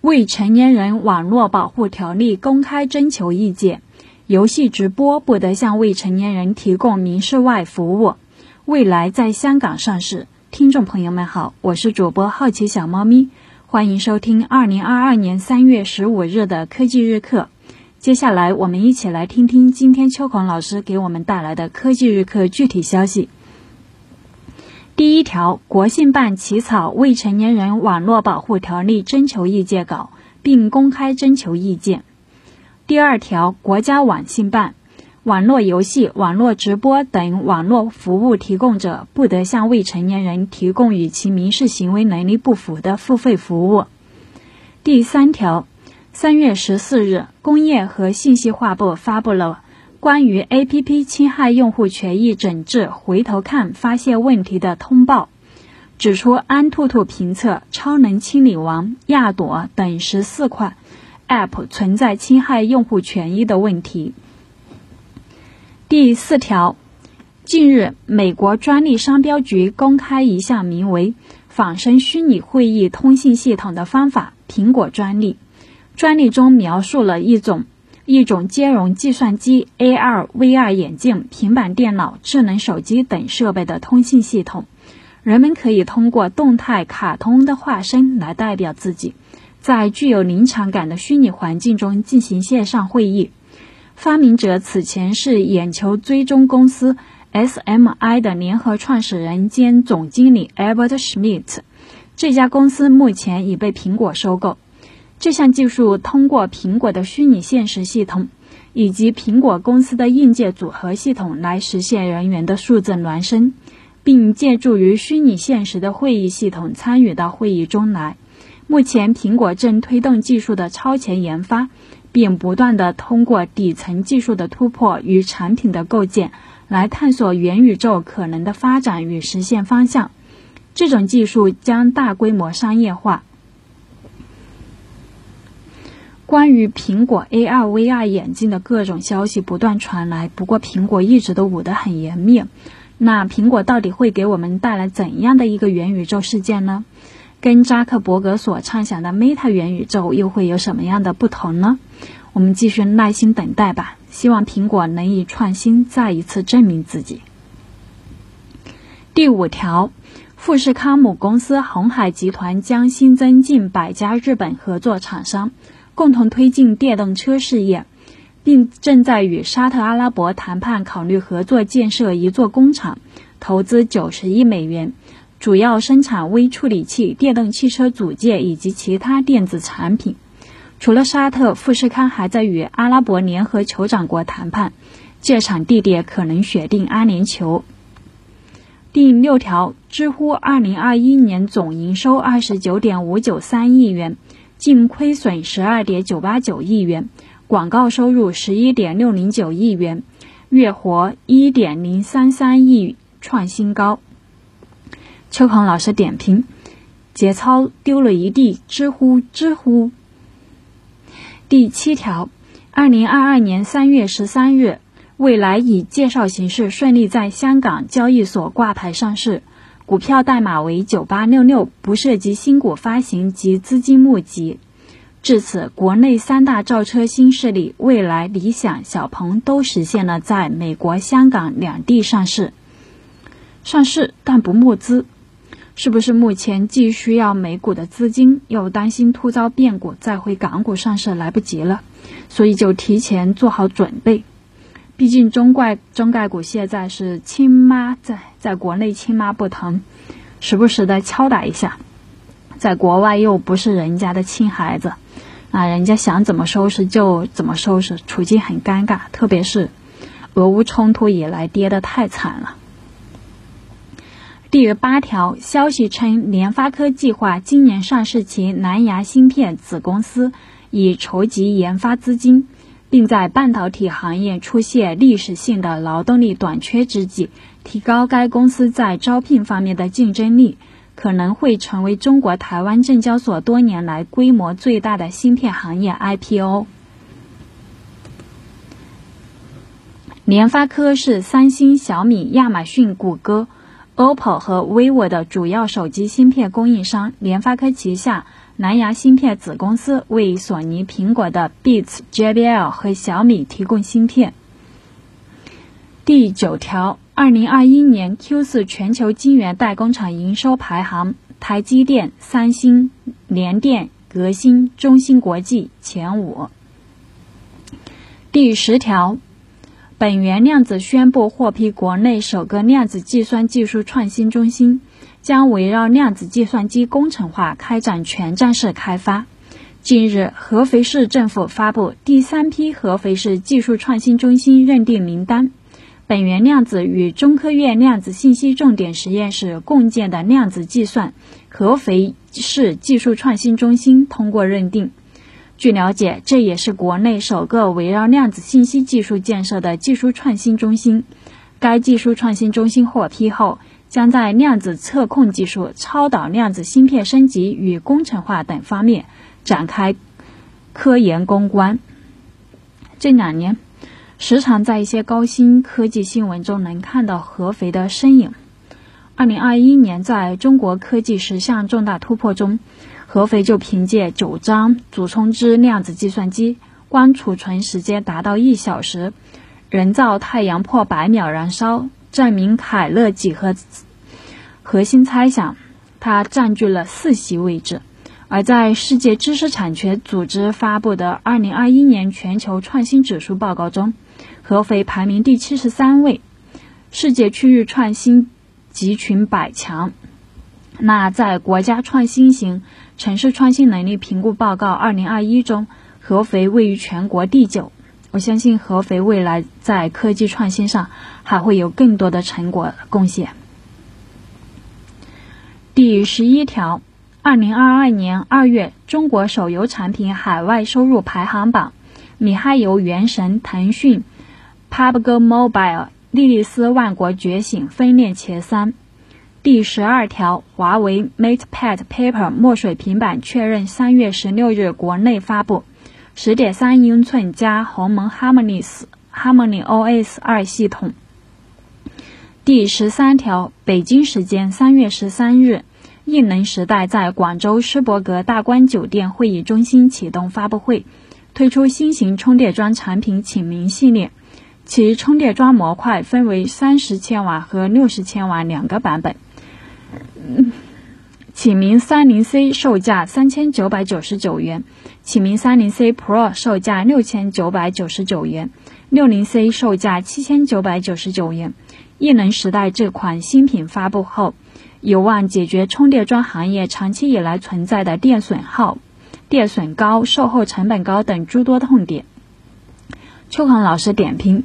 未成年人网络保护条例公开征求意见，游戏直播不得向未成年人提供民事外服务。未来在香港上市。听众朋友们好，我是主播好奇小猫咪，欢迎收听二零二二年三月十五日的科技日课。接下来，我们一起来听听今天秋孔老师给我们带来的科技日课具体消息。第一条，国信办起草《未成年人网络保护条例》征求意见稿，并公开征求意见。第二条，国家网信办，网络游戏、网络直播等网络服务提供者不得向未成年人提供与其民事行为能力不符的付费服务。第三条，三月十四日，工业和信息化部发布了。关于 A.P.P 侵害用户权益整治，回头看发现问题的通报，指出安兔兔评测、超能清理王、亚朵等十四款 App 存在侵害用户权益的问题。第四条，近日，美国专利商标局公开一项名为“仿生虚拟会议通信系统”的方法——苹果专利。专利中描述了一种。一种兼容计算机、AR、VR 眼镜、平板电脑、智能手机等设备的通信系统，人们可以通过动态卡通的化身来代表自己，在具有临场感的虚拟环境中进行线上会议。发明者此前是眼球追踪公司 SMI 的联合创始人兼总经理 Albert Schmidt，这家公司目前已被苹果收购。这项技术通过苹果的虚拟现实系统以及苹果公司的硬件组合系统来实现人员的数字孪生，并借助于虚拟现实的会议系统参与到会议中来。目前，苹果正推动技术的超前研发，并不断的通过底层技术的突破与产品的构建来探索元宇宙可能的发展与实现方向。这种技术将大规模商业化。关于苹果 AR、VR 眼镜的各种消息不断传来，不过苹果一直都捂得很严密。那苹果到底会给我们带来怎样的一个元宇宙世界呢？跟扎克伯格所畅想的 Meta 元宇宙又会有什么样的不同呢？我们继续耐心等待吧，希望苹果能以创新再一次证明自己。第五条，富士康母公司红海集团将新增近百家日本合作厂商。共同推进电动车事业，并正在与沙特阿拉伯谈判，考虑合作建设一座工厂，投资九十亿美元，主要生产微处理器、电动汽车组件以及其他电子产品。除了沙特，富士康还在与阿拉伯联合酋长国谈判，建厂地点可能选定阿联酋。第六条，知乎二零二一年总营收二十九点五九三亿元。净亏损十二点九八九亿元，广告收入十一点六零九亿元，月活一点零三三亿，创新高。秋鹏老师点评：节操丢了一地，知乎知乎。第七条，二零二二年三月十三日，未来以介绍形式顺利在香港交易所挂牌上市。股票代码为九八六六，不涉及新股发行及资金募集。至此，国内三大造车新势力蔚来、理想、小鹏都实现了在美国、香港两地上市。上市但不募资，是不是目前既需要美股的资金，又担心突遭变故再回港股上市来不及了？所以就提前做好准备。毕竟中概中概股现在是亲妈在在国内亲妈不疼，时不时的敲打一下，在国外又不是人家的亲孩子，啊，人家想怎么收拾就怎么收拾，处境很尴尬。特别是俄乌冲突以来跌得太惨了。第八条消息称，联发科计划今年上市其蓝牙芯片子公司，以筹集研发资金。并在半导体行业出现历史性的劳动力短缺之际，提高该公司在招聘方面的竞争力，可能会成为中国台湾证交所多年来规模最大的芯片行业 IPO。联发科是三星、小米、亚马逊、谷歌、OPPO 和 vivo 的主要手机芯片供应商。联发科旗下。蓝牙芯片子公司，为索尼、苹果的 Beats、JBL 和小米提供芯片。第九条，二零二一年 Q 四全球晶圆代工厂营收排行，台积电、三星、联电、革新、中芯国际前五。第十条，本源量子宣布获批国内首个量子计算技术创新中心。将围绕量子计算机工程化开展全站式开发。近日，合肥市政府发布第三批合肥市技术创新中心认定名单。本源量子与中科院量子信息重点实验室共建的量子计算合肥市技术创新中心通过认定。据了解，这也是国内首个围绕量子信息技术建设的技术创新中心。该技术创新中心获批后。将在量子测控技术、超导量子芯片升级与工程化等方面展开科研攻关。这两年，时常在一些高新科技新闻中能看到合肥的身影。二零二一年，在中国科技十项重大突破中，合肥就凭借九张祖冲之量子计算机，光储存时间达到一小时，人造太阳破百秒燃烧。证明凯勒几何核心猜想，它占据了四席位置。而在世界知识产权组织发布的2021年全球创新指数报告中，合肥排名第七十三位，世界区域创新集群百强。那在国家创新型城市创新能力评估报告2021中，合肥位于全国第九。我相信合肥未来在科技创新上还会有更多的成果贡献。第十一条，二零二二年二月，中国手游产品海外收入排行榜，米哈游《原神》、腾讯 PUBG Mobile、莉莉丝《万国觉醒》分列前三。第十二条，华为 MatePad Paper 墨水平板确认三月十六日国内发布。十点三英寸加鸿蒙 Harmony Harmony OS 二系统。第十三条，北京时间三月十三日，异能时代在广州施伯格大观酒店会议中心启动发布会，推出新型充电桩产品启明系列，其充电桩模块分为三十千瓦和六十千瓦两个版本。启明三零 C 售价三千九百九十九元，启明三零 C Pro 售价六千九百九十九元，六零 C 售价七千九百九十九元。异能时代这款新品发布后，有望解决充电桩行业长期以来存在的电损耗、电损高、售后成本高等诸多痛点。秋恒老师点评：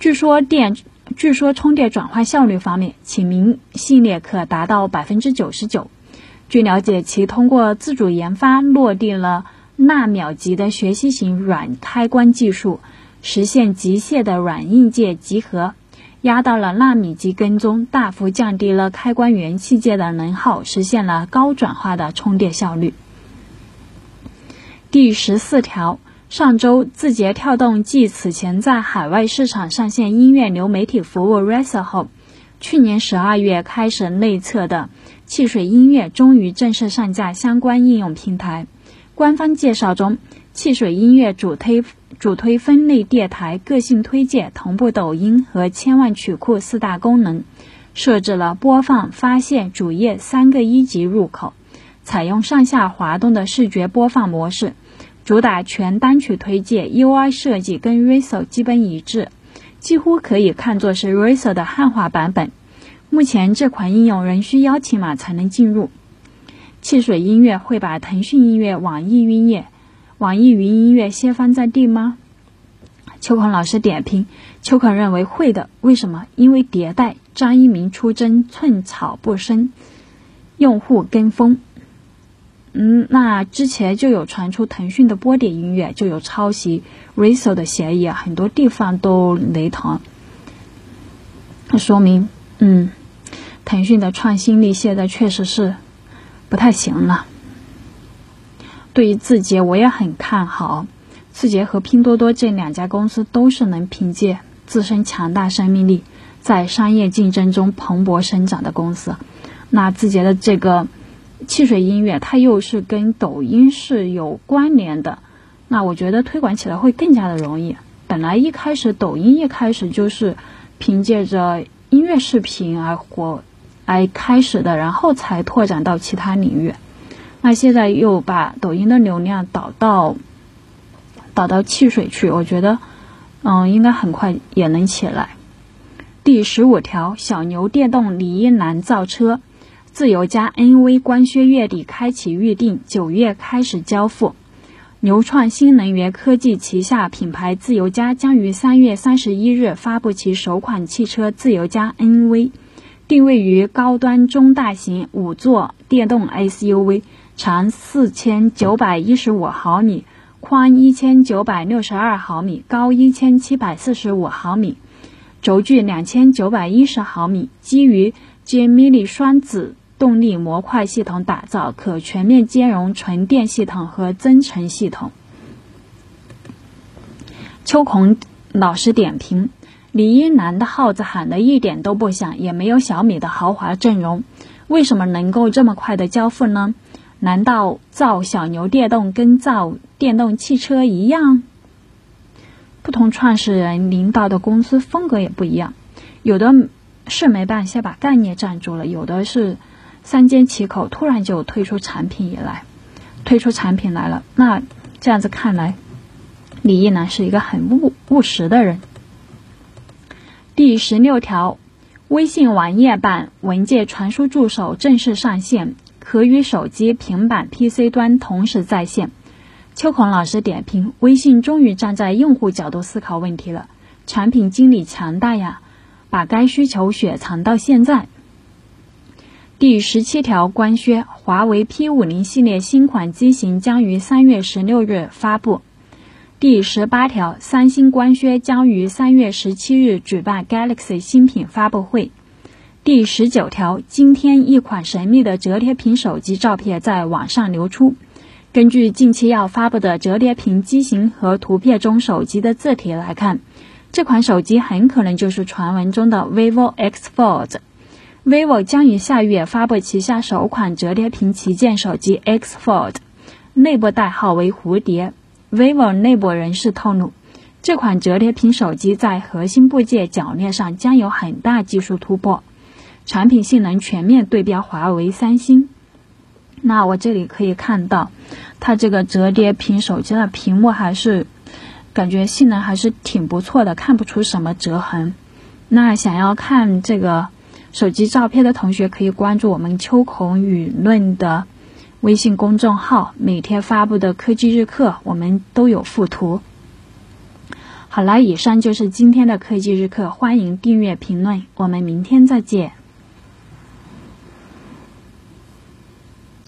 据说电，据说充电转换效率方面，启明系列可达到百分之九十九。据了解，其通过自主研发落地了纳秒级的学习型软开关技术，实现机械的软硬件集合，压到了纳米级跟踪，大幅降低了开关元器件的能耗，实现了高转化的充电效率。第十四条，上周字节跳动继此前在海外市场上线音乐流媒体服务 Racer 后，去年十二月开始内测的。汽水音乐终于正式上架相关应用平台。官方介绍中，汽水音乐主推主推分类电台、个性推荐、同步抖音和千万曲库四大功能，设置了播放、发现、主页三个一级入口，采用上下滑动的视觉播放模式，主打全单曲推荐，UI 设计跟 Racer 基本一致，几乎可以看作是 Racer 的汉化版本。目前这款应用仍需邀请码才能进入。汽水音乐会把腾讯音乐、网易云音乐、网易云音乐掀翻在地吗？秋孔老师点评：秋孔认为会的。为什么？因为迭代。张一鸣出征，寸草不生，用户跟风。嗯，那之前就有传出腾讯的波点音乐就有抄袭 Razer 的嫌疑，很多地方都雷同。那说明，嗯。腾讯的创新力现在确实是不太行了。对于字节，我也很看好。字节和拼多多这两家公司都是能凭借自身强大生命力，在商业竞争中蓬勃生长的公司。那字节的这个汽水音乐它又是跟抖音是有关联的，那我觉得推广起来会更加的容易。本来一开始抖音一开始就是凭借着音乐视频而火而开始的，然后才拓展到其他领域。那现在又把抖音的流量导到导到汽水去，我觉得嗯应该很快也能起来。第十五条，小牛电动李一男造车，自由家 NV 官宣月底开启预定，九月开始交付。牛创新能源科技旗下品牌自由家将于三月三十一日发布其首款汽车自由家 NV，定位于高端中大型五座电动 SUV，长四千九百一十五毫米，宽一千九百六十二毫米，高一千七百四十五毫米，轴距两千九百一十毫米，基于 Gemini 双子。动力模块系统打造，可全面兼容纯电系统和增程系统。秋孔老师点评：李一男的号子喊的一点都不响，也没有小米的豪华阵容，为什么能够这么快的交付呢？难道造小牛电动跟造电动汽车一样？不同创始人领导的公司风格也不一样，有的是没办先把概念站住了，有的是。三缄其口，突然就推出产品以来，推出产品来了。那这样子看来，李一男是一个很务务实的人。第十六条，微信网页版文件传输助手正式上线，可与手机、平板、PC 端同时在线。秋孔老师点评：微信终于站在用户角度思考问题了，产品经理强大呀，把该需求雪藏到现在。第十七条官宣，华为 P 五零系列新款机型将于三月十六日发布。第十八条，三星官宣将于三月十七日举办 Galaxy 新品发布会。第十九条，今天一款神秘的折叠屏手机照片在网上流出。根据近期要发布的折叠屏机型和图片中手机的字体来看，这款手机很可能就是传闻中的 vivo X Fold。Vivo 将于下月发布旗下首款折叠屏旗舰手机 X Fold，内部代号为蝴蝶。vivo 内部人士透露，这款折叠屏手机在核心部件铰链上将有很大技术突破，产品性能全面对标华为、三星。那我这里可以看到，它这个折叠屏手机的屏幕还是感觉性能还是挺不错的，看不出什么折痕。那想要看这个。手机照片的同学可以关注我们秋孔舆论的微信公众号，每天发布的科技日课我们都有附图。好了，以上就是今天的科技日课，欢迎订阅评论，我们明天再见。